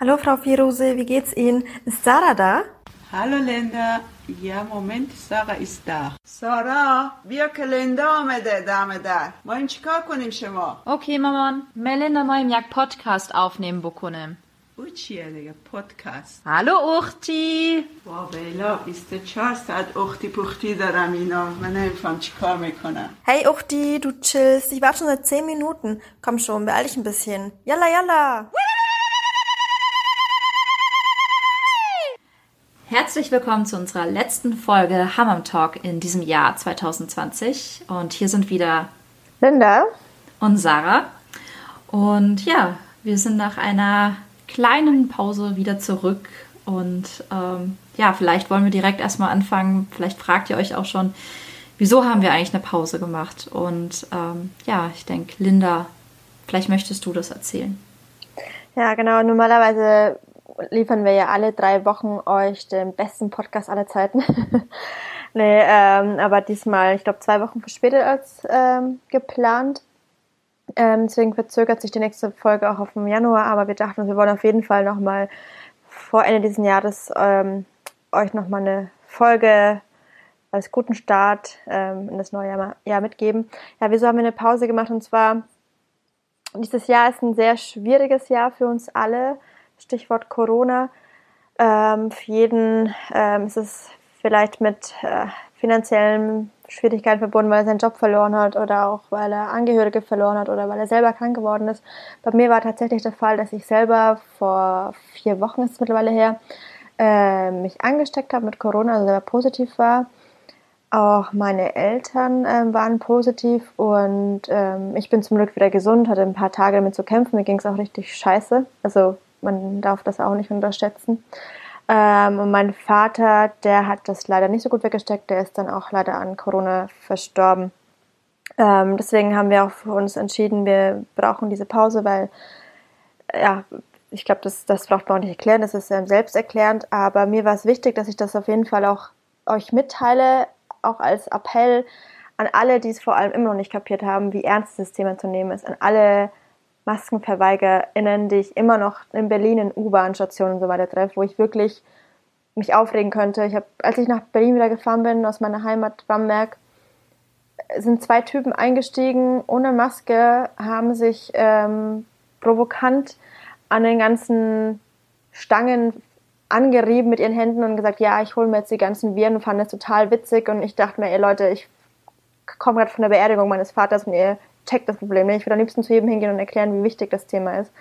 Hallo Frau Firuse, wie geht's Ihnen? Ist Sarah da? Hallo Linda. Ja, Moment, Sarah ist da. سارا بیا که لندا آمده دم در ما این چیکار کنیم شما اوکی مامان ملندا مایم یک پادکست aufnehmen بکنم او چیه دیگه پادکست Hallo Uchti وا بیلا 24 ساعت اختی پختی دارم اینا من نمیفهم چیکار میکنم Hey Uchti, du chillst. Ich warte schon seit 10 Minuten. Komm schon, beeil dich ein bisschen. Yalla, yalla. Herzlich willkommen zu unserer letzten Folge Hammam Talk in diesem Jahr 2020 und hier sind wieder Linda? und Sarah und ja, wir sind nach einer kleinen Pause wieder zurück und ähm, ja, vielleicht wollen wir direkt erstmal anfangen, vielleicht fragt ihr euch auch schon, wieso haben wir eigentlich eine Pause gemacht und ähm, ja, ich denke, Linda, vielleicht möchtest du das erzählen. Ja, genau. Normalerweise liefern wir ja alle drei Wochen euch den besten Podcast aller Zeiten. nee, ähm, aber diesmal, ich glaube, zwei Wochen verspätet als ähm, geplant. Ähm, deswegen verzögert sich die nächste Folge auch auf den Januar, aber wir dachten, wir wollen auf jeden Fall nochmal vor Ende dieses Jahres ähm, euch nochmal eine Folge als guten Start ähm, in das neue Jahr, Jahr mitgeben. Ja, wieso haben wir eine Pause gemacht? Und zwar, dieses Jahr ist ein sehr schwieriges Jahr für uns alle. Stichwort Corona. Ähm, für jeden ähm, ist es vielleicht mit äh, finanziellen Schwierigkeiten verbunden, weil er seinen Job verloren hat oder auch weil er Angehörige verloren hat oder weil er selber krank geworden ist. Bei mir war tatsächlich der Fall, dass ich selber vor vier Wochen ist es mittlerweile her, äh, mich angesteckt habe mit Corona, also selber positiv war. Auch meine Eltern ähm, waren positiv und ähm, ich bin zum Glück wieder gesund, hatte ein paar Tage damit zu kämpfen. Mir ging es auch richtig scheiße. Also man darf das auch nicht unterschätzen. Ähm, und mein Vater, der hat das leider nicht so gut weggesteckt, der ist dann auch leider an Corona verstorben. Ähm, deswegen haben wir auch für uns entschieden, wir brauchen diese Pause, weil, ja, ich glaube, das, das braucht man auch nicht erklären, das ist ähm, selbsterklärend, aber mir war es wichtig, dass ich das auf jeden Fall auch euch mitteile, auch als Appell an alle, die es vor allem immer noch nicht kapiert haben, wie ernst dieses Thema zu nehmen ist, an alle MaskenverweigerInnen, die ich immer noch in Berlin in U-Bahn-Stationen und so weiter treffe, wo ich wirklich mich aufregen könnte. Ich habe, als ich nach Berlin wieder gefahren bin, aus meiner Heimat Bamberg, sind zwei Typen eingestiegen ohne Maske, haben sich ähm, provokant an den ganzen Stangen angerieben mit ihren Händen und gesagt, ja, ich hole mir jetzt die ganzen Viren und fand das total witzig und ich dachte mir, ey Leute, ich komme gerade von der Beerdigung meines Vaters und ihr checkt das Problem nicht. Ich würde am liebsten zu jedem hingehen und erklären, wie wichtig das Thema ist.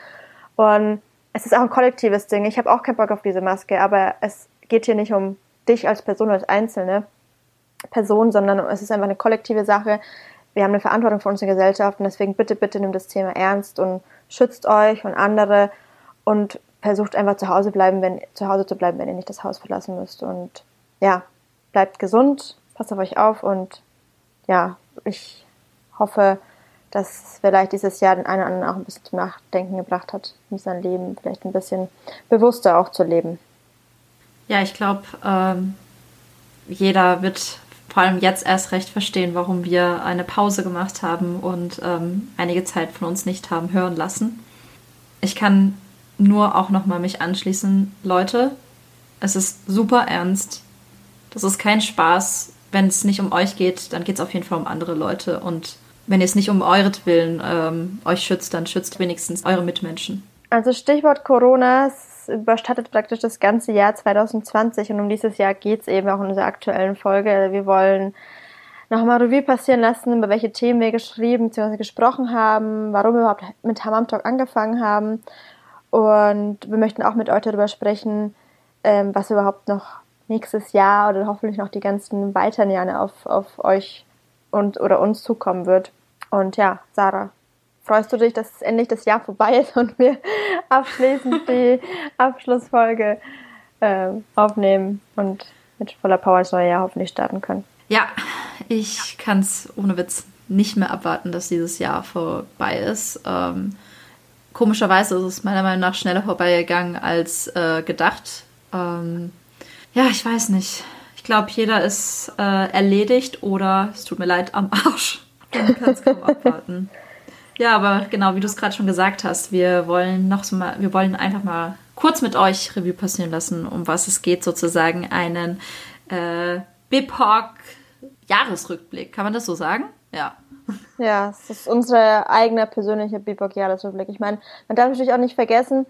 Und es ist auch ein kollektives Ding. Ich habe auch keinen Bock auf diese Maske, aber es geht hier nicht um dich als Person, als einzelne Person, sondern es ist einfach eine kollektive Sache. Wir haben eine Verantwortung für unsere Gesellschaft und deswegen bitte, bitte nimmt das Thema ernst und schützt euch und andere und versucht einfach zu Hause bleiben, wenn zu Hause zu bleiben, wenn ihr nicht das Haus verlassen müsst. Und ja, bleibt gesund, passt auf euch auf und ja, ich hoffe, dass vielleicht dieses Jahr den einen oder anderen auch ein bisschen zum Nachdenken gebracht hat, in sein Leben vielleicht ein bisschen bewusster auch zu leben. Ja, ich glaube, ähm, jeder wird vor allem jetzt erst recht verstehen, warum wir eine Pause gemacht haben und ähm, einige Zeit von uns nicht haben hören lassen. Ich kann nur auch nochmal mich anschließen, Leute, es ist super ernst. Das ist kein Spaß. Wenn es nicht um euch geht, dann geht es auf jeden Fall um andere Leute und wenn ihr es nicht um euretwillen ähm, euch schützt, dann schützt wenigstens eure Mitmenschen. Also Stichwort Corona, es überstattet praktisch das ganze Jahr 2020 und um dieses Jahr geht es eben auch in unserer aktuellen Folge. Wir wollen nochmal Revue passieren lassen, über welche Themen wir geschrieben bzw. gesprochen haben, warum wir überhaupt mit Hammam Talk angefangen haben und wir möchten auch mit euch darüber sprechen, ähm, was überhaupt noch nächstes Jahr oder hoffentlich noch die ganzen weiteren Jahre auf, auf euch und oder uns zukommen wird. Und ja, Sarah, freust du dich, dass endlich das Jahr vorbei ist und wir abschließend die Abschlussfolge äh, aufnehmen und mit voller Power das neue Jahr hoffentlich starten können? Ja, ich kann es ohne Witz nicht mehr abwarten, dass dieses Jahr vorbei ist. Ähm, komischerweise ist es meiner Meinung nach schneller vorbeigegangen als äh, gedacht. Ähm, ja, ich weiß nicht. Ich glaube, jeder ist äh, erledigt oder es tut mir leid am Arsch. Man kann es kaum abwarten. Ja, aber genau, wie du es gerade schon gesagt hast, wir wollen noch so mal, wir wollen einfach mal kurz mit euch Revue passieren lassen, um was es geht, sozusagen einen äh, BIPOC Jahresrückblick. Kann man das so sagen? Ja. Ja, es ist unsere eigene persönliche BIPOC Jahresrückblick. Ich meine, man darf natürlich auch nicht vergessen,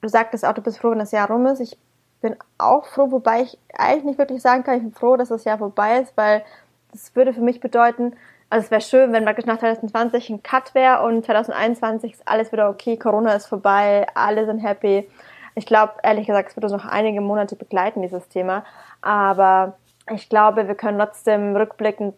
du sagtest auch, du bist froh, wenn das Jahr rum ist. Ich bin auch froh, wobei ich eigentlich nicht wirklich sagen kann, ich bin froh, dass das Jahr vorbei ist, weil das würde für mich bedeuten, also es wäre schön, wenn praktisch nach 2020 ein Cut wäre und 2021 ist alles wieder okay, Corona ist vorbei, alle sind happy. Ich glaube, ehrlich gesagt, es wird uns noch einige Monate begleiten, dieses Thema. Aber ich glaube, wir können trotzdem rückblickend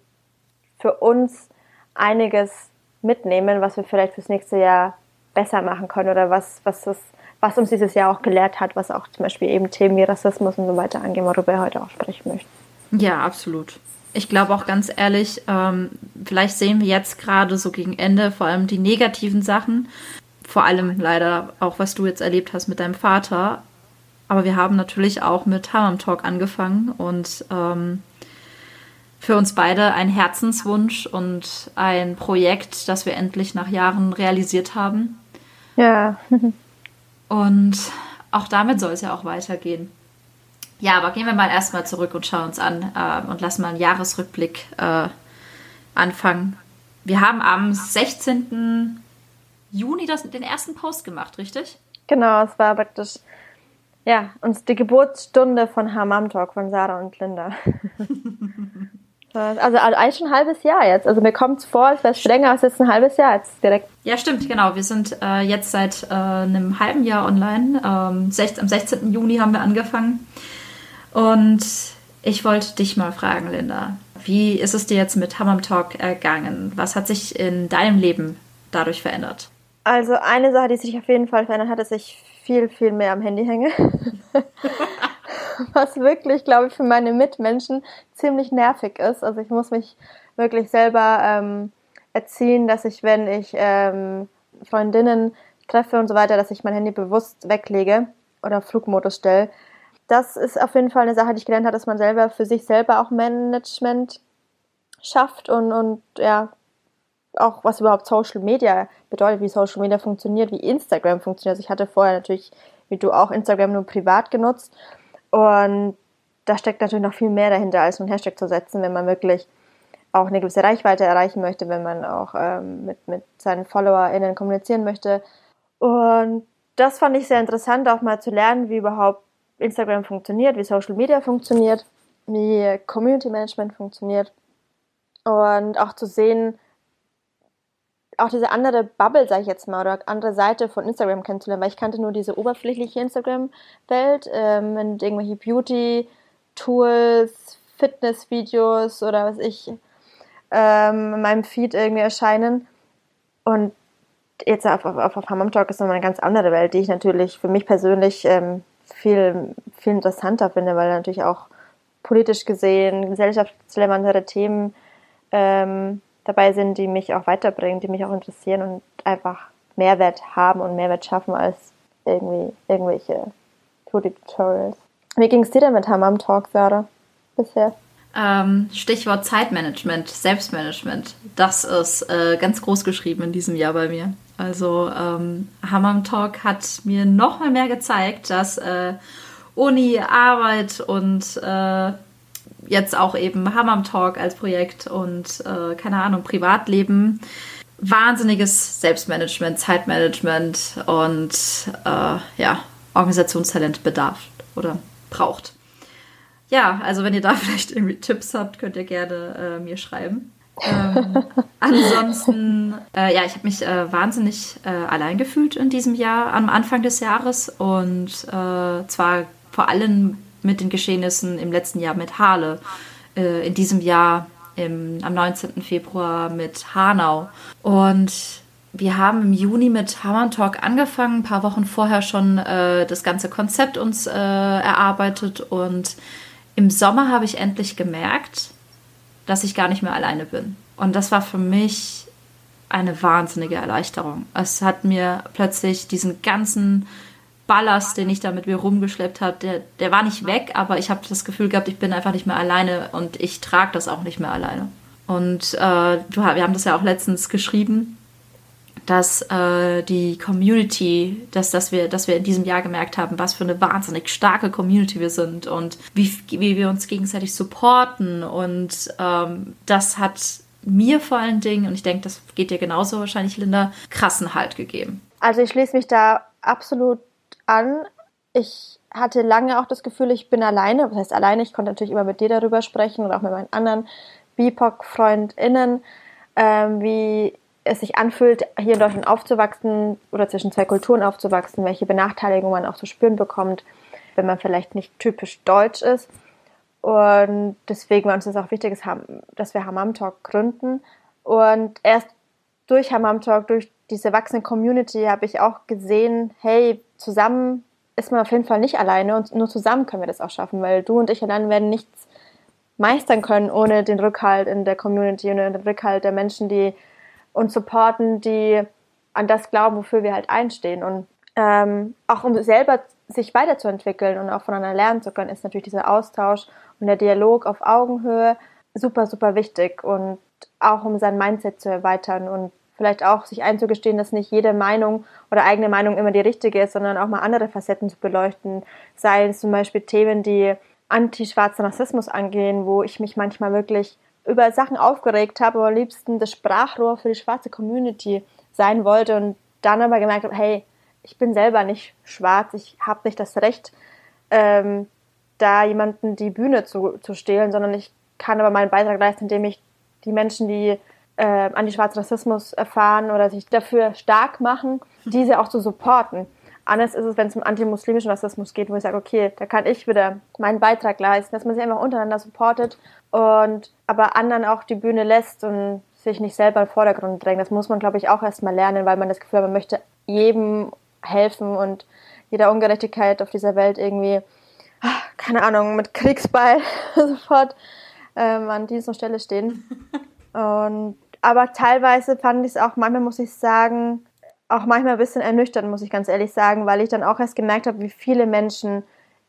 für uns einiges mitnehmen, was wir vielleicht fürs nächste Jahr besser machen können oder was, was, das, was uns dieses Jahr auch gelehrt hat, was auch zum Beispiel eben Themen wie Rassismus und so weiter angehen, worüber wir heute auch sprechen möchten. Ja, absolut ich glaube auch ganz ehrlich, ähm, vielleicht sehen wir jetzt gerade so gegen Ende vor allem die negativen Sachen. Vor allem leider auch, was du jetzt erlebt hast mit deinem Vater. Aber wir haben natürlich auch mit Hammam Talk angefangen und ähm, für uns beide ein Herzenswunsch und ein Projekt, das wir endlich nach Jahren realisiert haben. Ja. und auch damit soll es ja auch weitergehen. Ja, aber gehen wir mal erstmal zurück und schauen uns an äh, und lassen mal einen Jahresrückblick äh, anfangen. Wir haben am 16. Juni das, den ersten Post gemacht, richtig? Genau, es war praktisch ja, uns die Geburtsstunde von Hamam Talk von Sarah und Linda. also, also eigentlich schon ein halbes Jahr jetzt. Also mir kommt es vor, als wäre es länger als jetzt ein halbes Jahr jetzt direkt. Ja, stimmt, genau. Wir sind äh, jetzt seit äh, einem halben Jahr online. Ähm, 16, am 16. Juni haben wir angefangen. Und ich wollte dich mal fragen, Linda, wie ist es dir jetzt mit Hammam Talk ergangen? Was hat sich in deinem Leben dadurch verändert? Also eine Sache, die sich auf jeden Fall verändert hat, ist, dass ich viel, viel mehr am Handy hänge. Was wirklich, glaube ich, für meine Mitmenschen ziemlich nervig ist. Also ich muss mich wirklich selber ähm, erziehen, dass ich, wenn ich ähm, Freundinnen treffe und so weiter, dass ich mein Handy bewusst weglege oder Flugmodus stelle, das ist auf jeden Fall eine Sache, die ich gelernt habe, dass man selber für sich selber auch Management schafft und, und ja, auch was überhaupt Social Media bedeutet, wie Social Media funktioniert, wie Instagram funktioniert. Also ich hatte vorher natürlich, wie du auch, Instagram nur privat genutzt und da steckt natürlich noch viel mehr dahinter, als einen Hashtag zu setzen, wenn man wirklich auch eine gewisse Reichweite erreichen möchte, wenn man auch ähm, mit, mit seinen FollowerInnen kommunizieren möchte. Und das fand ich sehr interessant, auch mal zu lernen, wie überhaupt Instagram funktioniert, wie Social Media funktioniert, wie Community Management funktioniert und auch zu sehen, auch diese andere Bubble, sage ich jetzt mal, oder andere Seite von Instagram kennenzulernen, weil ich kannte nur diese oberflächliche Instagram-Welt ähm, mit irgendwelche Beauty-Tools, Fitness-Videos oder was ich ähm, in meinem Feed irgendwie erscheinen. Und jetzt auf, auf, auf Hammam Talk ist nochmal eine ganz andere Welt, die ich natürlich für mich persönlich ähm, viel, viel interessanter finde, weil natürlich auch politisch gesehen gesellschaftsrelevantere Themen ähm, dabei sind, die mich auch weiterbringen, die mich auch interessieren und einfach Mehrwert haben und Mehrwert schaffen als irgendwie irgendwelche Tutorials. Wie ging es dir denn mit Hammam Talk, Sarah, bisher? Ähm, Stichwort Zeitmanagement, Selbstmanagement. Das ist äh, ganz groß geschrieben in diesem Jahr bei mir. Also ähm, Hammam Talk hat mir noch mal mehr gezeigt, dass äh, Uni, Arbeit und äh, jetzt auch eben Hammam Talk als Projekt und äh, keine Ahnung, Privatleben wahnsinniges Selbstmanagement, Zeitmanagement und äh, ja, Organisationstalent bedarf oder braucht. Ja, also wenn ihr da vielleicht irgendwie Tipps habt, könnt ihr gerne äh, mir schreiben. ähm, ansonsten, äh, ja, ich habe mich äh, wahnsinnig äh, allein gefühlt in diesem Jahr, am Anfang des Jahres und äh, zwar vor allem mit den Geschehnissen im letzten Jahr mit Hale, äh, in diesem Jahr im, am 19. Februar mit Hanau und wir haben im Juni mit Hammern Talk angefangen, ein paar Wochen vorher schon äh, das ganze Konzept uns erarbeitet und im Sommer habe ich endlich gemerkt, dass ich gar nicht mehr alleine bin. Und das war für mich eine wahnsinnige Erleichterung. Es hat mir plötzlich diesen ganzen Ballast, den ich da mit mir rumgeschleppt habe, der, der war nicht weg, aber ich habe das Gefühl gehabt, ich bin einfach nicht mehr alleine und ich trage das auch nicht mehr alleine. Und äh, wir haben das ja auch letztens geschrieben. dass äh, die Community, dass, dass, wir, dass wir in diesem Jahr gemerkt haben, was für eine wahnsinnig starke Community wir sind und wie, wie wir uns gegenseitig supporten. Und ähm, das hat mir vor allen Dingen, und ich denke, das geht dir genauso wahrscheinlich, Linda, krassen Halt gegeben. Also ich schließe mich da absolut an. Ich hatte lange auch das Gefühl, ich bin alleine. Das heißt alleine, ich konnte natürlich immer mit dir darüber sprechen und auch mit meinen anderen BIPOC-FreundInnen, ähm, wie es sich anfühlt, hier in Deutschland aufzuwachsen oder zwischen zwei Kulturen aufzuwachsen, welche Benachteiligungen man auch zu spüren bekommt, wenn man vielleicht nicht typisch deutsch ist. Und deswegen war uns das auch wichtig, dass wir Hammam Talk gründen. Und erst durch Hammam Talk, durch diese wachsende Community habe ich auch gesehen, hey, zusammen ist man auf jeden Fall nicht alleine und nur zusammen können wir das auch schaffen, weil du und ich allein werden nichts meistern können ohne den Rückhalt in der Community und den Rückhalt der Menschen, die uns supporten, die an das glauben, wofür wir halt einstehen. Und ähm, auch um selber sich weiterzuentwickeln und auch voneinander lernen zu können, ist natürlich dieser Austausch und der Dialog auf Augenhöhe super, super wichtig und auch um sein Mindset zu erweitern und vielleicht auch sich einzugestehen, dass nicht jede Meinung oder eigene Meinung immer die richtige ist, sondern auch mal andere Facetten zu beleuchten. Sei es zum Beispiel Themen, die anti-schwarzen Rassismus angehen, wo ich mich manchmal wirklich über Sachen aufgeregt habe, aber am liebsten das Sprachrohr für die schwarze Community sein wollte und dann aber gemerkt habe, hey, ich bin selber nicht schwarz, ich habe nicht das Recht, ähm, da jemanden die Bühne zu, zu stehlen, sondern ich kann aber meinen Beitrag leisten, indem ich die Menschen, die äh, anti-schwarzen Rassismus erfahren oder sich dafür stark machen, diese auch zu supporten. Anders ist es, wenn es um antimuslimischen Rassismus geht, wo ich sage, okay, da kann ich wieder meinen Beitrag leisten, dass man sich einfach untereinander supportet und aber anderen auch die Bühne lässt und sich nicht selber in den Vordergrund drängt. Das muss man, glaube ich, auch erstmal lernen, weil man das Gefühl hat, man möchte jedem helfen und jeder Ungerechtigkeit auf dieser Welt irgendwie, keine Ahnung, mit Kriegsball sofort ähm, an dieser Stelle stehen. Und, aber teilweise fand ich es auch, manchmal muss ich sagen, auch manchmal ein bisschen ernüchternd, muss ich ganz ehrlich sagen, weil ich dann auch erst gemerkt habe, wie viele Menschen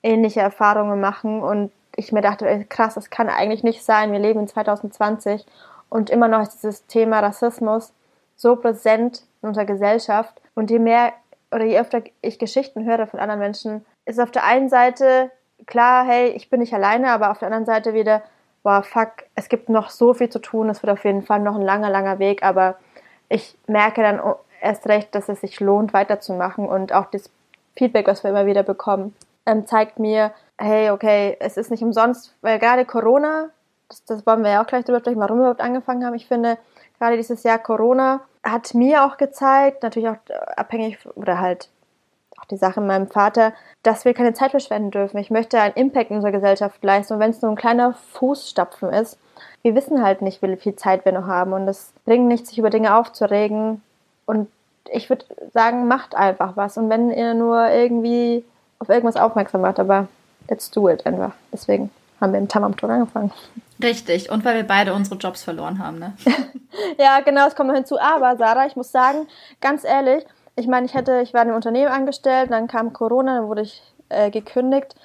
ähnliche Erfahrungen machen und ich mir dachte, ey, krass, das kann eigentlich nicht sein. Wir leben in 2020 und immer noch ist dieses Thema Rassismus so präsent in unserer Gesellschaft. Und je mehr oder je öfter ich Geschichten höre von anderen Menschen, ist auf der einen Seite klar, hey, ich bin nicht alleine, aber auf der anderen Seite wieder, boah, fuck, es gibt noch so viel zu tun, es wird auf jeden Fall noch ein langer, langer Weg, aber ich merke dann erst recht, dass es sich lohnt, weiterzumachen und auch das Feedback, was wir immer wieder bekommen, ähm, zeigt mir, hey, okay, es ist nicht umsonst, weil gerade Corona, das, das wollen wir ja auch gleich drüber sprechen, warum wir überhaupt angefangen haben. Ich finde, gerade dieses Jahr Corona hat mir auch gezeigt, natürlich auch abhängig oder halt auch die Sache mit meinem Vater, dass wir keine Zeit verschwenden dürfen. Ich möchte einen Impact in unserer Gesellschaft leisten und wenn es nur ein kleiner Fußstapfen ist, wir wissen halt nicht, wie viel Zeit wir noch haben und es bringt nichts, sich über Dinge aufzuregen und ich würde sagen, macht einfach was und wenn ihr nur irgendwie auf irgendwas aufmerksam macht, aber let's do it einfach. Deswegen haben wir im Tamam Talk angefangen. Richtig, und weil wir beide unsere Jobs verloren haben, ne? ja, genau, es kommt noch hinzu. Aber Sarah, ich muss sagen, ganz ehrlich, ich meine, ich hätte, ich war in einem Unternehmen angestellt, dann kam Corona, dann wurde ich äh, gekündigt,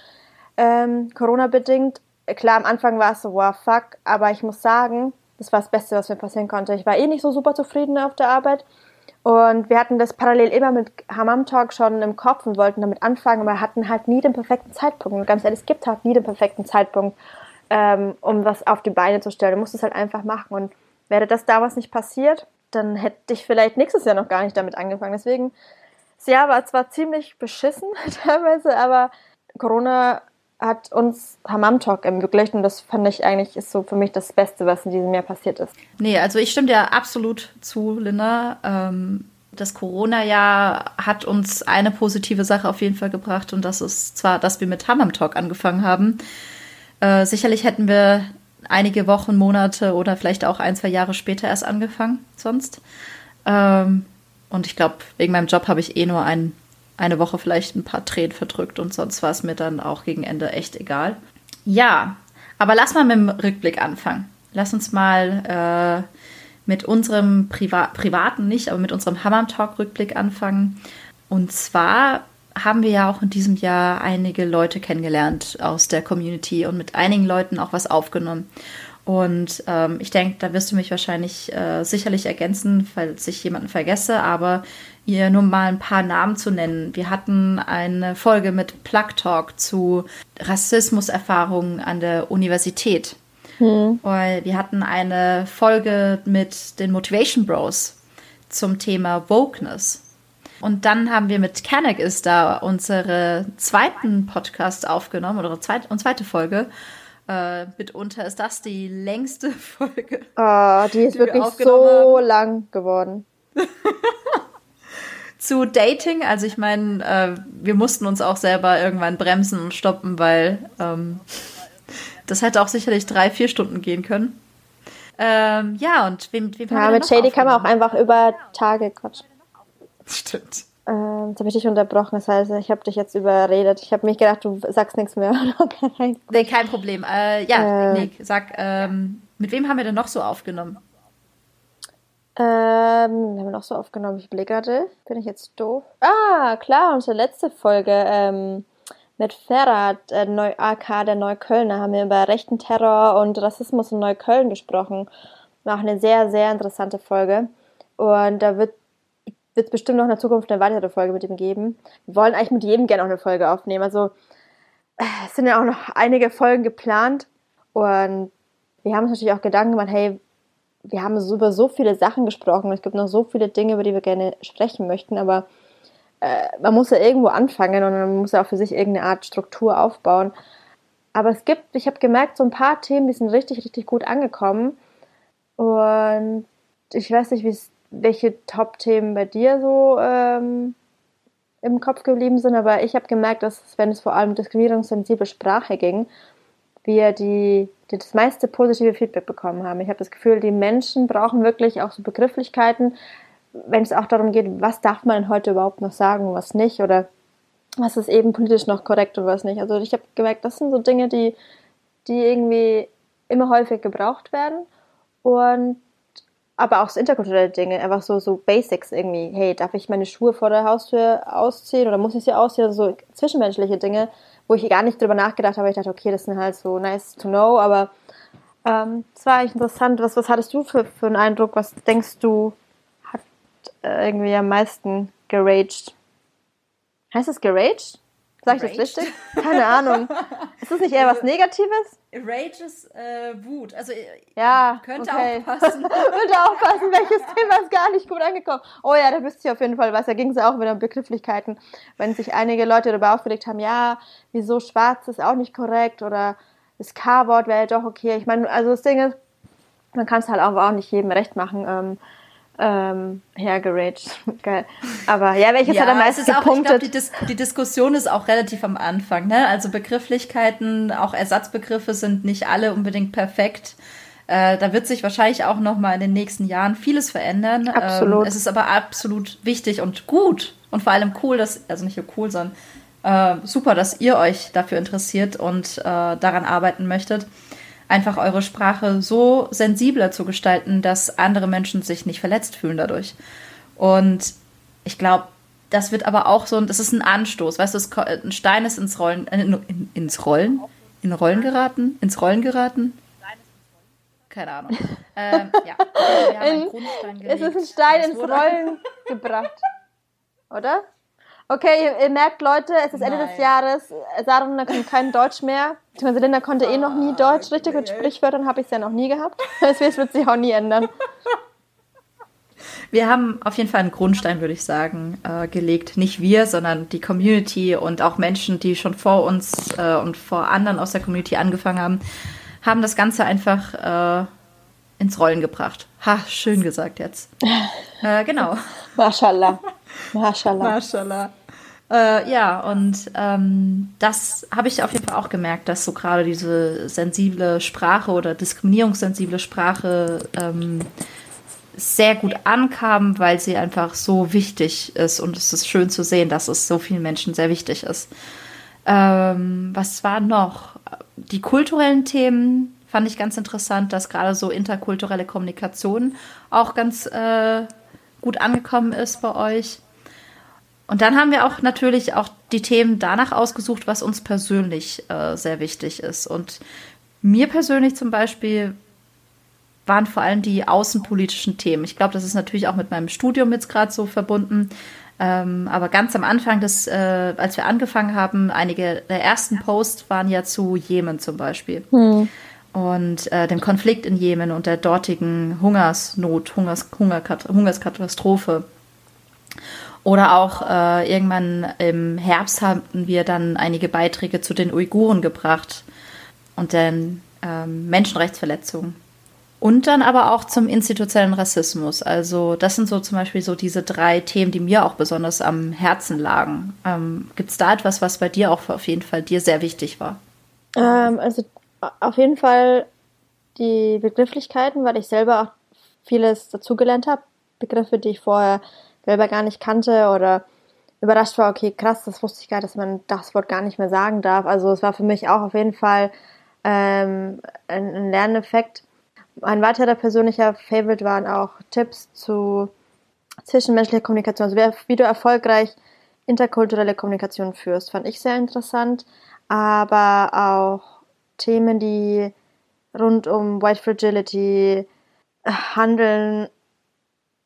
ähm, Corona-bedingt. Klar, am Anfang war es so, wow, fuck, aber ich muss sagen, das war das Beste, was mir passieren konnte. Ich war eh nicht so super zufrieden auf der Arbeit. Und wir hatten das parallel immer mit Hammam Talk schon im Kopf und wollten damit anfangen, aber hatten halt nie den perfekten Zeitpunkt. Und ganz ehrlich, es gibt halt nie den perfekten Zeitpunkt ähm, um was auf die Beine zu stellen. Du musst es halt einfach machen. Und wäre das damals nicht passiert, dann hätte ich vielleicht nächstes Jahr noch gar nicht damit angefangen. Deswegen, das Jahr war zwar ziemlich beschissen teilweise, aber Corona hat uns Hammam Talk ermöglicht und das fand ich eigentlich ist so für mich das Beste, was in diesem Jahr passiert ist. Nee, also ich stimme dir absolut zu, Linda. Ähm, das Corona-Jahr hat uns eine positive Sache auf jeden Fall gebracht und das ist zwar, dass wir mit Hammam Talk angefangen haben. Äh, sicherlich hätten wir einige Wochen, Monate oder vielleicht auch ein, zwei Jahre später erst angefangen, sonst. Ähm, und ich glaube, wegen meinem Job habe ich eh nur ein, eine Woche vielleicht ein paar Tränen verdrückt und sonst war es mir dann auch gegen Ende echt egal. Ja, aber lass mal mit dem Rückblick anfangen. Lass uns mal äh, mit unserem Priva privaten, nicht, aber mit unserem Hammer Talk Rückblick anfangen. Und zwar haben wir ja auch in diesem Jahr einige Leute kennengelernt aus der Community und mit einigen Leuten auch was aufgenommen. Und ähm, ich denke, da wirst du mich wahrscheinlich äh, sicherlich ergänzen, falls ich jemanden vergesse, aber ihr nur mal ein paar Namen zu nennen. Wir hatten eine Folge mit Plug Talk zu Rassismuserfahrungen an der Universität. Hm. Wir hatten eine Folge mit den Motivation Bros zum Thema Wokeness. Und dann haben wir mit Kanek ist da unsere zweiten Podcast aufgenommen oder zweit, und zweite Folge. Äh, mitunter ist das die längste Folge. Oh, die ist die wirklich so haben. lang geworden. Zu Dating, also ich meine, äh, wir mussten uns auch selber irgendwann bremsen und stoppen, weil ähm, das hätte auch sicherlich drei, vier Stunden gehen können. Ähm, ja, und wem, wem Ja, mit Shady kann man auch einfach über Tage quatschen. Stimmt. Ähm, jetzt habe ich dich unterbrochen, das heißt, ich habe dich jetzt überredet. Ich habe mich gedacht, du sagst nichts mehr. nee, kein Problem. Äh, ja, äh, Nick, sag, ähm, mit wem haben wir denn noch so aufgenommen? Ähm, wir haben noch so aufgenommen. Ich überlege gerade, bin ich jetzt doof? Ah, klar, unsere letzte Folge ähm, mit Ferrat, äh, Neu AK der Neuköllner, haben wir über rechten Terror und Rassismus in Neukölln gesprochen. War auch eine sehr, sehr interessante Folge. Und da wird wird es bestimmt noch in der Zukunft eine weitere Folge mit ihm geben. Wir wollen eigentlich mit jedem gerne auch eine Folge aufnehmen. Also es sind ja auch noch einige Folgen geplant und wir haben uns natürlich auch Gedanken gemacht, hey, wir haben über so viele Sachen gesprochen. Es gibt noch so viele Dinge, über die wir gerne sprechen möchten, aber äh, man muss ja irgendwo anfangen und man muss ja auch für sich irgendeine Art Struktur aufbauen. Aber es gibt, ich habe gemerkt, so ein paar Themen, die sind richtig, richtig gut angekommen. Und ich weiß nicht, wie es welche Top-Themen bei dir so ähm, im Kopf geblieben sind, aber ich habe gemerkt, dass wenn es vor allem diskriminierungssensible Sprache ging, wir die, die, das meiste positive Feedback bekommen haben. Ich habe das Gefühl, die Menschen brauchen wirklich auch so Begrifflichkeiten, wenn es auch darum geht, was darf man heute überhaupt noch sagen, was nicht oder was ist eben politisch noch korrekt und was nicht. Also ich habe gemerkt, das sind so Dinge, die, die irgendwie immer häufig gebraucht werden und aber auch so interkulturelle Dinge, einfach so, so Basics irgendwie. Hey, darf ich meine Schuhe vor der Haustür ausziehen oder muss ich sie ausziehen? Also so zwischenmenschliche Dinge, wo ich gar nicht drüber nachgedacht habe. Ich dachte, okay, das sind halt so nice to know, aber ähm, es war eigentlich interessant. Was, was hattest du für, für einen Eindruck? Was denkst du, hat äh, irgendwie am meisten geraged? Heißt es geraged? Sag ich das richtig? Keine Ahnung. Ist das nicht eher was Negatives? Rage ist äh, Wut. Also äh, ja, könnte okay. auch passen. Würde auch passen, welches Thema ist gar nicht gut angekommen. Oh ja, da wüsste ich auf jeden Fall was. Da ging es auch wieder um Begrifflichkeiten. Wenn sich einige Leute darüber aufgeregt haben, ja, wieso schwarz ist auch nicht korrekt oder das K-Wort wäre doch okay. Ich meine, also das Ding ist, man kann es halt auch nicht jedem recht machen. Ähm, ähm, hergeraged. Geil. Aber ja, welches ja, hat am meisten auch, gepunktet? Ich glaube, die, Dis die, Diskussion ist auch relativ am Anfang. Ne? Also Begrifflichkeiten, auch Ersatzbegriffe sind nicht alle unbedingt perfekt. Äh, da wird sich wahrscheinlich auch noch mal in den nächsten Jahren vieles verändern. Absolut. Ähm, es ist aber absolut wichtig und gut und vor allem cool, dass, also nicht nur cool, sondern äh, super, dass ihr euch dafür interessiert und äh, daran arbeiten möchtet einfach eure Sprache so sensibler zu gestalten, dass andere Menschen sich nicht verletzt fühlen dadurch. Und ich glaube, das wird aber auch so, das ist ein Anstoß, weißt du, ein Stein ist ins Rollen, äh, in, ins Rollen, in Rollen geraten, ins Rollen geraten. Keine Ahnung. ähm, ja, wir haben einen Grundstein gelegt. Es ist ein Stein ins Rollen gebracht, oder? Okay, ihr, ihr, merkt, Leute, es ist Ende Nein. des Jahres. Sarah kann kein Deutsch mehr. Beziehungsweise Linda konnte eh noch nie Deutsch. Richtig mit Sprichwörtern habe ich es ja noch nie gehabt. Deswegen wird sich auch nie ändern. Wir haben auf jeden Fall einen Grundstein, würde ich sagen, äh, gelegt. Nicht wir, sondern die Community und auch Menschen, die schon vor uns äh, und vor anderen aus der Community angefangen haben, haben das Ganze einfach äh, ins Rollen gebracht. Ha, schön gesagt jetzt. Äh, genau. Mashallah. Mashallah. Mashallah. Äh, ja, und ähm, das habe ich auf jeden Fall auch gemerkt, dass so gerade diese sensible Sprache oder diskriminierungssensible Sprache ähm, sehr gut ankam, weil sie einfach so wichtig ist. Und es ist schön zu sehen, dass es so vielen Menschen sehr wichtig ist. Ähm, was war noch? Die kulturellen Themen fand ich ganz interessant, dass gerade so interkulturelle Kommunikation auch ganz äh, gut angekommen ist bei euch. Und dann haben wir auch natürlich auch die Themen danach ausgesucht, was uns persönlich äh, sehr wichtig ist. Und mir persönlich zum Beispiel waren vor allem die außenpolitischen Themen. Ich glaube, das ist natürlich auch mit meinem Studium jetzt gerade so verbunden. Ähm, aber ganz am Anfang, des, äh, als wir angefangen haben, einige der ersten Posts waren ja zu Jemen zum Beispiel. Hm. Und äh, dem Konflikt in Jemen und der dortigen Hungersnot, Hungers, Hungerkat Hungerskatastrophe. Oder auch äh, irgendwann im Herbst hatten wir dann einige Beiträge zu den Uiguren gebracht und den ähm, Menschenrechtsverletzungen. Und dann aber auch zum institutionellen Rassismus. Also das sind so zum Beispiel so diese drei Themen, die mir auch besonders am Herzen lagen. Ähm, Gibt es da etwas, was bei dir auch auf jeden Fall dir sehr wichtig war? Ähm, also auf jeden Fall die Begrifflichkeiten, weil ich selber auch vieles dazugelernt habe. Begriffe, die ich vorher selber gar nicht kannte oder überrascht war, okay, krass, das wusste ich gar, dass man das Wort gar nicht mehr sagen darf. Also es war für mich auch auf jeden Fall ähm, ein, ein Lerneffekt. Ein weiterer persönlicher Favorite waren auch Tipps zu zwischenmenschlicher Kommunikation, also wie du erfolgreich interkulturelle Kommunikation führst, fand ich sehr interessant. Aber auch Themen, die rund um White Fragility handeln,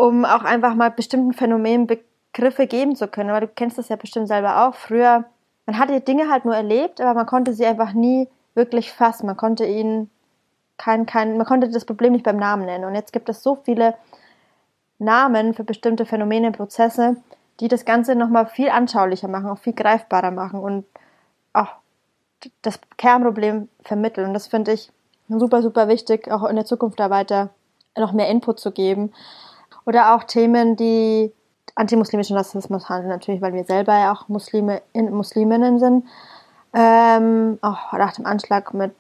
um auch einfach mal bestimmten Phänomenen Begriffe geben zu können. Aber du kennst das ja bestimmt selber auch. Früher, man hat die Dinge halt nur erlebt, aber man konnte sie einfach nie wirklich fassen. Man konnte ihn kein, kein, man konnte das Problem nicht beim Namen nennen. Und jetzt gibt es so viele Namen für bestimmte Phänomene, Prozesse, die das Ganze nochmal viel anschaulicher machen, auch viel greifbarer machen und auch das Kernproblem vermitteln. Und das finde ich super, super wichtig, auch in der Zukunft da weiter noch mehr Input zu geben. Oder auch Themen, die antimuslimischen Rassismus handeln, natürlich, weil wir selber ja auch Muslime, in, Musliminnen sind. Ähm, auch nach dem Anschlag mit,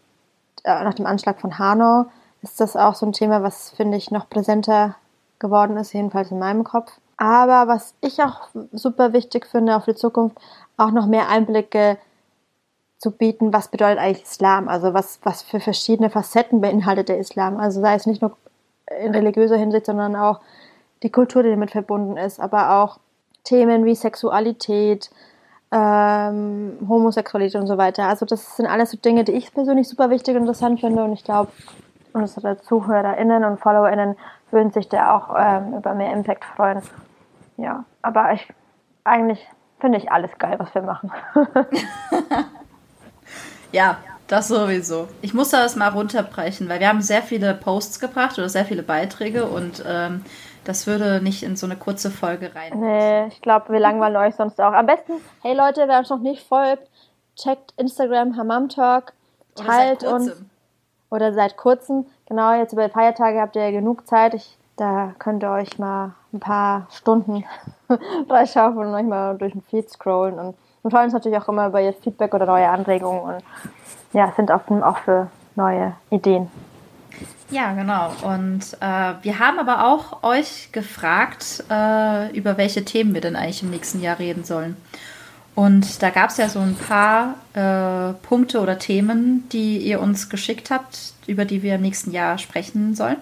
äh, nach dem Anschlag von Hanau ist das auch so ein Thema, was finde ich noch präsenter geworden ist, jedenfalls in meinem Kopf. Aber was ich auch super wichtig finde auf die Zukunft, auch noch mehr Einblicke zu bieten, was bedeutet eigentlich Islam, also was, was für verschiedene Facetten beinhaltet der Islam. Also sei es nicht nur in religiöser Hinsicht, sondern auch die Kultur, die damit verbunden ist, aber auch Themen wie Sexualität, ähm, Homosexualität und so weiter. Also das sind alles so Dinge, die ich persönlich super wichtig und interessant finde und ich glaube, unsere ZuhörerInnen und FollowerInnen würden sich da auch ähm, über mehr Impact freuen. Ja, aber ich eigentlich finde ich alles geil, was wir machen. ja, das sowieso. Ich muss das mal runterbrechen, weil wir haben sehr viele Posts gebracht oder sehr viele Beiträge und ähm, das würde nicht in so eine kurze Folge rein. Nee, ich glaube, wir langweilen euch sonst auch. Am besten, hey Leute, wer uns noch nicht folgt, checkt Instagram Hammam Talk, teilt oder uns. Oder seit kurzem. Genau, jetzt über die Feiertage habt ihr ja genug Zeit. Ich, da könnt ihr euch mal ein paar Stunden reinschaufeln und euch mal durch den Feed scrollen. Und wir freuen uns natürlich auch immer über ihr Feedback oder neue Anregungen und ja, sind offen auch für neue Ideen. Ja, genau. Und äh, wir haben aber auch euch gefragt, äh, über welche Themen wir denn eigentlich im nächsten Jahr reden sollen. Und da gab es ja so ein paar äh, Punkte oder Themen, die ihr uns geschickt habt, über die wir im nächsten Jahr sprechen sollen.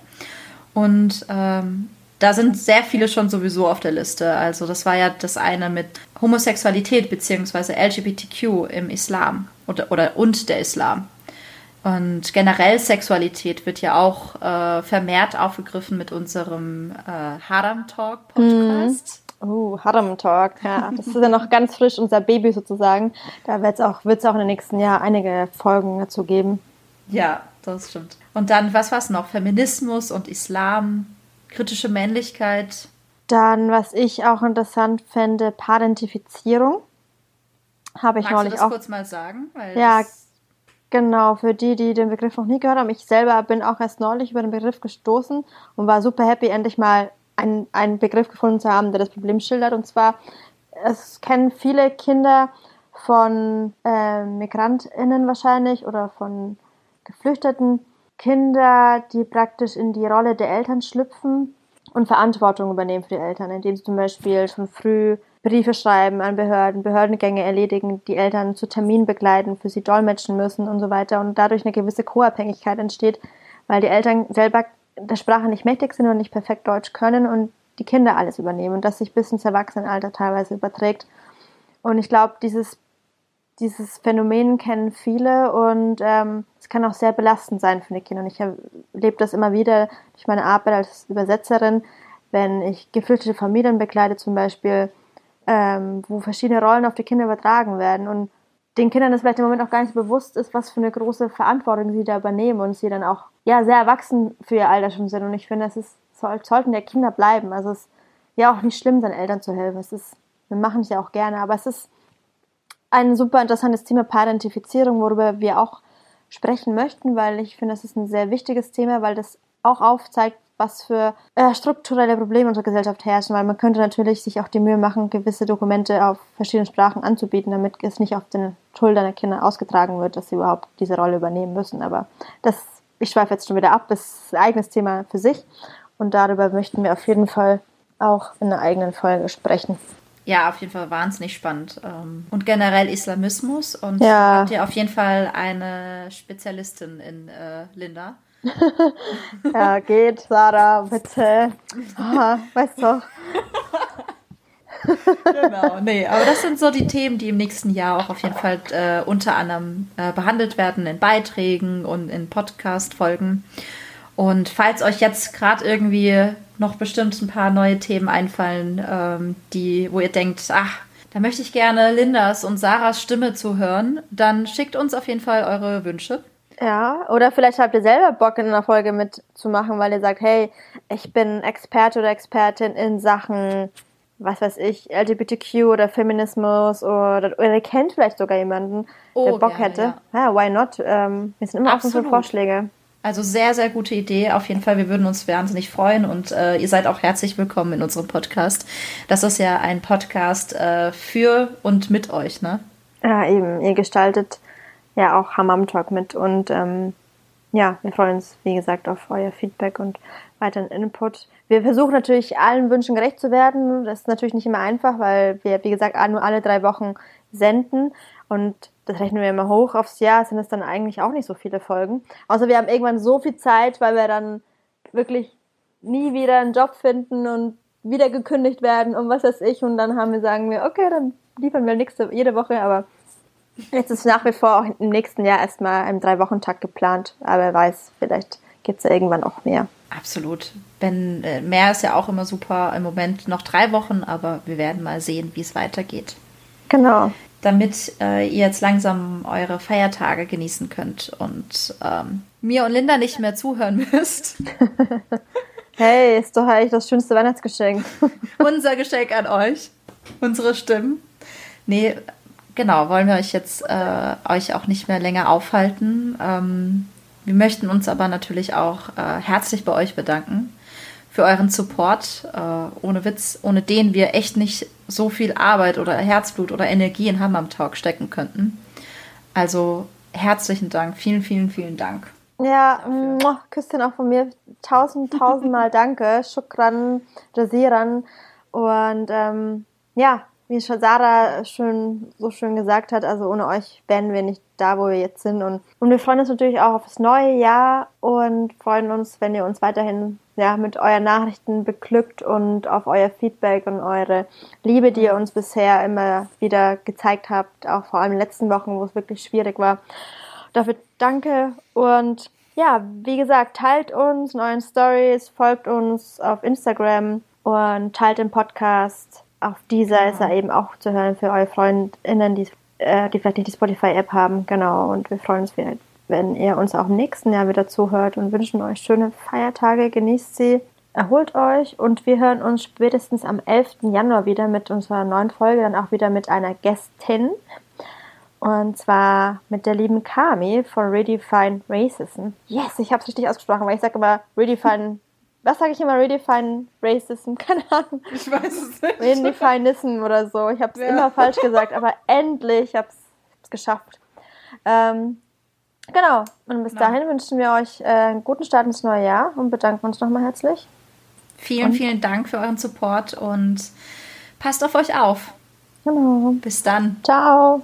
Und ähm, da sind sehr viele schon sowieso auf der Liste. Also das war ja das eine mit Homosexualität bzw. LGBTQ im Islam oder, oder und der Islam. Und generell Sexualität wird ja auch äh, vermehrt aufgegriffen mit unserem äh, Haram Talk Podcast. Mm. Oh, Haram Talk, ja. Das ist ja noch ganz frisch, unser Baby sozusagen. Da wird es auch, wird's auch in den nächsten Jahren einige Folgen dazu geben. Ja, das stimmt. Und dann, was war es noch? Feminismus und Islam, kritische Männlichkeit. Dann, was ich auch interessant fände, Parentifizierung. Habe ich Magst neulich du das auch. kurz mal sagen? ja, Genau, für die, die den Begriff noch nie gehört haben. Ich selber bin auch erst neulich über den Begriff gestoßen und war super happy, endlich mal einen, einen Begriff gefunden zu haben, der das Problem schildert. Und zwar, es kennen viele Kinder von äh, MigrantInnen wahrscheinlich oder von Geflüchteten Kinder, die praktisch in die Rolle der Eltern schlüpfen und Verantwortung übernehmen für die Eltern, indem sie zum Beispiel schon früh Briefe schreiben an Behörden, Behördengänge erledigen, die Eltern zu Terminen begleiten, für sie dolmetschen müssen und so weiter und dadurch eine gewisse Co-Abhängigkeit entsteht, weil die Eltern selber der Sprache nicht mächtig sind und nicht perfekt Deutsch können und die Kinder alles übernehmen und das sich bis ins Erwachsenenalter teilweise überträgt. Und ich glaube, dieses dieses Phänomen kennen viele und ähm, es kann auch sehr belastend sein für die Kinder. Und ich erlebe das immer wieder durch meine Arbeit als Übersetzerin, wenn ich geflüchtete Familien begleite zum Beispiel, ähm, wo verschiedene Rollen auf die Kinder übertragen werden und den Kindern das vielleicht im Moment auch gar nicht bewusst ist, was für eine große Verantwortung sie da übernehmen und sie dann auch ja sehr erwachsen für ihr Alter schon sind. Und ich finde, es ist, soll, sollten ja Kinder bleiben. Also es ist ja auch nicht schlimm, seinen Eltern zu helfen. Es ist, wir machen es ja auch gerne, aber es ist ein super interessantes Thema Parentifizierung, worüber wir auch sprechen möchten, weil ich finde, das ist ein sehr wichtiges Thema, weil das auch aufzeigt, was für äh, strukturelle Probleme unserer Gesellschaft herrschen, weil man könnte natürlich sich auch die Mühe machen, gewisse Dokumente auf verschiedenen Sprachen anzubieten, damit es nicht auf den Schultern der Kinder ausgetragen wird, dass sie überhaupt diese Rolle übernehmen müssen. Aber das, ich schweife jetzt schon wieder ab, ist ein eigenes Thema für sich und darüber möchten wir auf jeden Fall auch in einer eigenen Folge sprechen. Ja, auf jeden Fall wahnsinnig spannend. Ähm, und generell Islamismus. Und ja. habt ihr auf jeden Fall eine Spezialistin in äh, Linda. ja, geht, Sarah, bitte. Oh, weißt du. genau, nee, aber das sind so die Themen, die im nächsten Jahr auch auf jeden Fall äh, unter anderem äh, behandelt werden in Beiträgen und in Podcast-Folgen. Und falls euch jetzt gerade irgendwie noch bestimmt ein paar neue Themen einfallen, ähm, die, wo ihr denkt, ach, da möchte ich gerne Lindas und Sarahs Stimme zu hören, dann schickt uns auf jeden Fall eure Wünsche. Ja, oder vielleicht habt ihr selber Bock in einer Folge mitzumachen, weil ihr sagt, hey, ich bin Experte oder Expertin in Sachen, was weiß ich, LGBTQ oder Feminismus oder, oder ihr kennt vielleicht sogar jemanden, oh, der Bock gerne, hätte. Ja. ja. why not? Ähm, wir sind immer offen für Vorschläge. Also sehr, sehr gute Idee. Auf jeden Fall, wir würden uns wahnsinnig freuen und äh, ihr seid auch herzlich willkommen in unserem Podcast. Das ist ja ein Podcast äh, für und mit euch, ne? Ja, eben. Ihr gestaltet ja auch Hammam Talk mit und ähm, ja, wir freuen uns, wie gesagt, auf euer Feedback und weiteren Input. Wir versuchen natürlich allen Wünschen gerecht zu werden. Das ist natürlich nicht immer einfach, weil wir, wie gesagt, nur alle drei Wochen senden und das rechnen wir immer hoch aufs Jahr, sind es dann eigentlich auch nicht so viele Folgen. Außer wir haben irgendwann so viel Zeit, weil wir dann wirklich nie wieder einen Job finden und wieder gekündigt werden und was weiß ich. Und dann haben wir, sagen wir, okay, dann liefern wir nächste, jede Woche, aber jetzt ist nach wie vor auch im nächsten Jahr erstmal im Drei-Wochen-Tag geplant. Aber wer weiß, vielleicht gibt es ja irgendwann auch mehr. Absolut. Wenn äh, mehr ist ja auch immer super. Im Moment noch drei Wochen, aber wir werden mal sehen, wie es weitergeht. Genau damit äh, ihr jetzt langsam eure Feiertage genießen könnt und ähm, mir und Linda nicht mehr zuhören müsst. hey, ist doch eigentlich das schönste Weihnachtsgeschenk. Unser Geschenk an euch. Unsere Stimmen. Nee, genau, wollen wir euch jetzt äh, euch auch nicht mehr länger aufhalten. Ähm, wir möchten uns aber natürlich auch äh, herzlich bei euch bedanken für euren Support. Äh, ohne Witz, ohne den wir echt nicht so viel Arbeit oder Herzblut oder Energie in Hammam Talk stecken könnten. Also herzlichen Dank, vielen, vielen, vielen Dank. Ja, Küsschen auch von mir. Tausend, tausendmal danke. Shukran, Jaziran. Und ähm, ja, wie schon Sarah schön, so schön gesagt hat, also ohne euch wären wir nicht da, wo wir jetzt sind. Und, und wir freuen uns natürlich auch auf das neue Jahr und freuen uns, wenn ihr uns weiterhin ja, mit euren Nachrichten beglückt und auf euer Feedback und eure Liebe, die ihr uns bisher immer wieder gezeigt habt, auch vor allem in den letzten Wochen, wo es wirklich schwierig war. Dafür danke und ja, wie gesagt, teilt uns in euren Stories, folgt uns auf Instagram und teilt den Podcast. Auf dieser ist er eben auch zu hören für eure FreundInnen, die, äh, die vielleicht nicht die Spotify-App haben. Genau, und wir freuen uns wenn ihr uns auch im nächsten Jahr wieder zuhört und wünschen euch schöne Feiertage. Genießt sie, erholt euch und wir hören uns spätestens am 11. Januar wieder mit unserer neuen Folge, dann auch wieder mit einer Gästin. Und zwar mit der lieben Kami von Redefine Racism. Yes, ich habe es richtig ausgesprochen, weil ich sage immer Redefine. Was sage ich immer? Redefine Racism? Keine Ahnung. Ich weiß es nicht. Redefinism oder so. Ich habe es ja. immer falsch gesagt, aber endlich habe ich es geschafft. Ähm, Genau. Und bis genau. dahin wünschen wir euch äh, einen guten Start ins neue Jahr und bedanken uns nochmal herzlich. Vielen, und vielen Dank für euren Support und passt auf euch auf. Genau. Bis dann. Ciao.